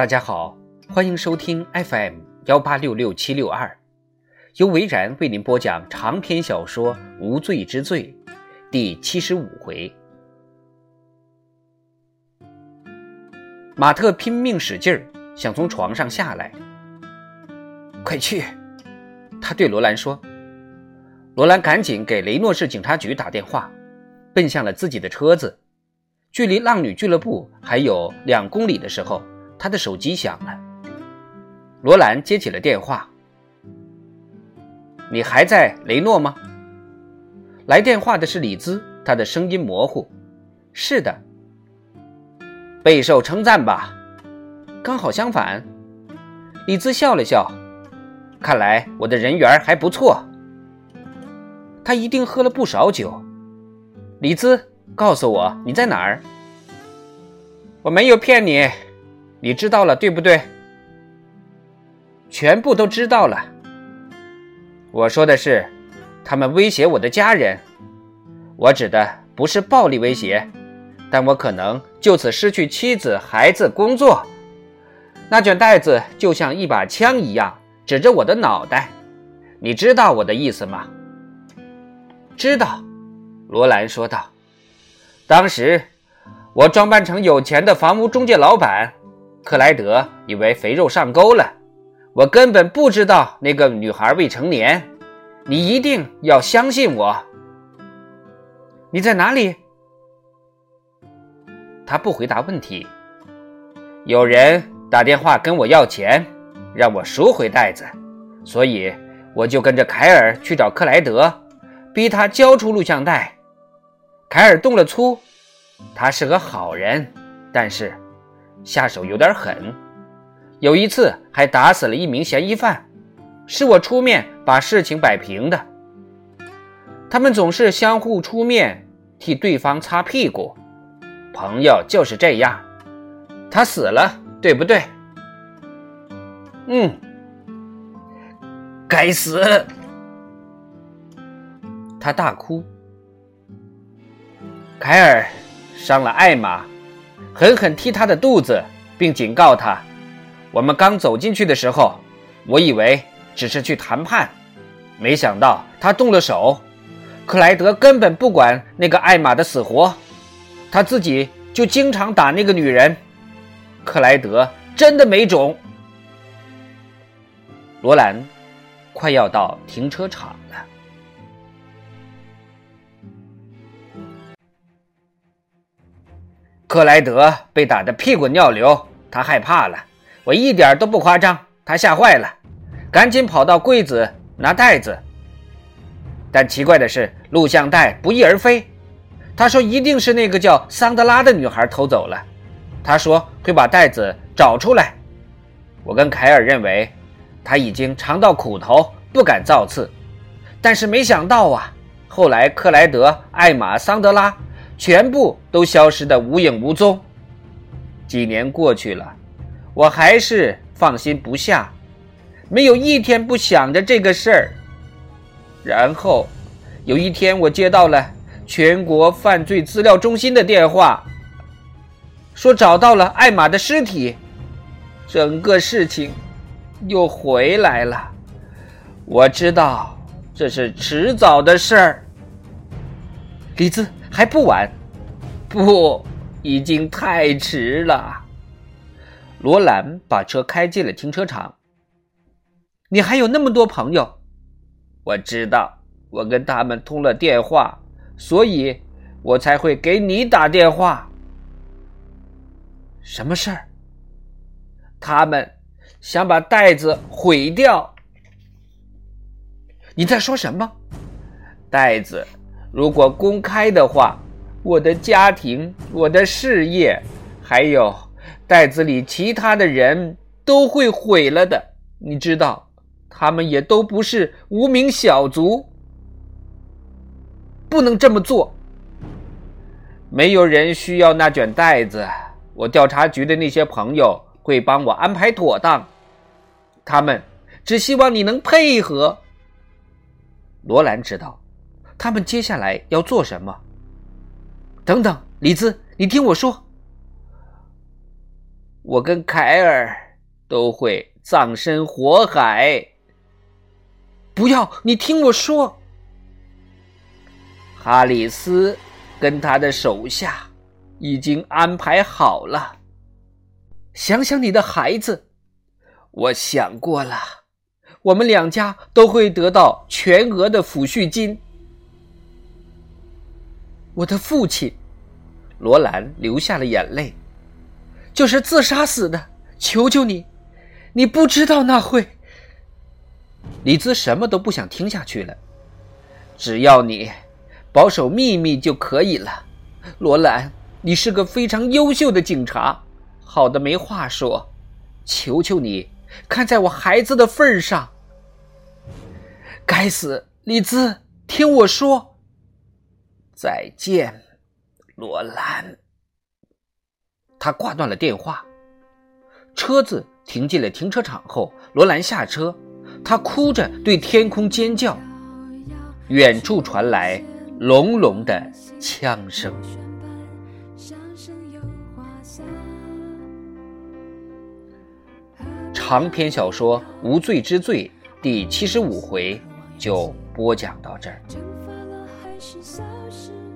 大家好，欢迎收听 FM 幺八六六七六二，由维然为您播讲长篇小说《无罪之罪》第七十五回。马特拼命使劲儿，想从床上下来。快去！他对罗兰说。罗兰赶紧给雷诺市警察局打电话，奔向了自己的车子。距离浪女俱乐部还有两公里的时候，他的手机响了。罗兰接起了电话：“你还在雷诺吗？”来电话的是李兹，他的声音模糊：“是的。”备受称赞吧？刚好相反。李兹笑了笑：“看来我的人缘还不错。”他一定喝了不少酒。李兹，告诉我你在哪儿？我没有骗你，你知道了对不对？全部都知道了。我说的是，他们威胁我的家人。我指的不是暴力威胁，但我可能就此失去妻子、孩子、工作。那卷袋子就像一把枪一样，指着我的脑袋。你知道我的意思吗？知道，罗兰说道。当时我装扮成有钱的房屋中介老板，克莱德以为肥肉上钩了。我根本不知道那个女孩未成年。你一定要相信我。你在哪里？他不回答问题。有人打电话跟我要钱，让我赎回袋子，所以我就跟着凯尔去找克莱德。逼他交出录像带，凯尔动了粗。他是个好人，但是下手有点狠。有一次还打死了一名嫌疑犯，是我出面把事情摆平的。他们总是相互出面替对方擦屁股，朋友就是这样。他死了，对不对？嗯，该死。他大哭。凯尔伤了艾玛，狠狠踢他的肚子，并警告他：“我们刚走进去的时候，我以为只是去谈判，没想到他动了手。克莱德根本不管那个艾玛的死活，他自己就经常打那个女人。克莱德真的没种。”罗兰快要到停车场克莱德被打得屁滚尿流，他害怕了。我一点都不夸张，他吓坏了，赶紧跑到柜子拿袋子。但奇怪的是，录像带不翼而飞。他说一定是那个叫桑德拉的女孩偷走了。他说会把袋子找出来。我跟凯尔认为他已经尝到苦头，不敢造次。但是没想到啊，后来克莱德、艾玛、桑德拉。全部都消失的无影无踪。几年过去了，我还是放心不下，没有一天不想着这个事儿。然后有一天，我接到了全国犯罪资料中心的电话，说找到了艾玛的尸体，整个事情又回来了。我知道这是迟早的事儿，李子。还不晚，不，已经太迟了。罗兰把车开进了停车场。你还有那么多朋友，我知道，我跟他们通了电话，所以我才会给你打电话。什么事儿？他们想把袋子毁掉。你在说什么？袋子。如果公开的话，我的家庭、我的事业，还有袋子里其他的人都会毁了的。你知道，他们也都不是无名小卒，不能这么做。没有人需要那卷袋子，我调查局的那些朋友会帮我安排妥当。他们只希望你能配合。罗兰知道。他们接下来要做什么？等等，李兹，你听我说。我跟凯尔都会葬身火海。不要，你听我说。哈里斯跟他的手下已经安排好了。想想你的孩子，我想过了，我们两家都会得到全额的抚恤金。我的父亲，罗兰流下了眼泪，就是自杀死的。求求你，你不知道那会。李兹什么都不想听下去了，只要你保守秘密就可以了。罗兰，你是个非常优秀的警察。好的，没话说。求求你，看在我孩子的份上。该死，李兹，听我说。再见，罗兰。他挂断了电话。车子停进了停车场后，罗兰下车，他哭着对天空尖叫。远处传来隆隆的枪声。长篇小说《无罪之罪》第七十五回就播讲到这儿。是消失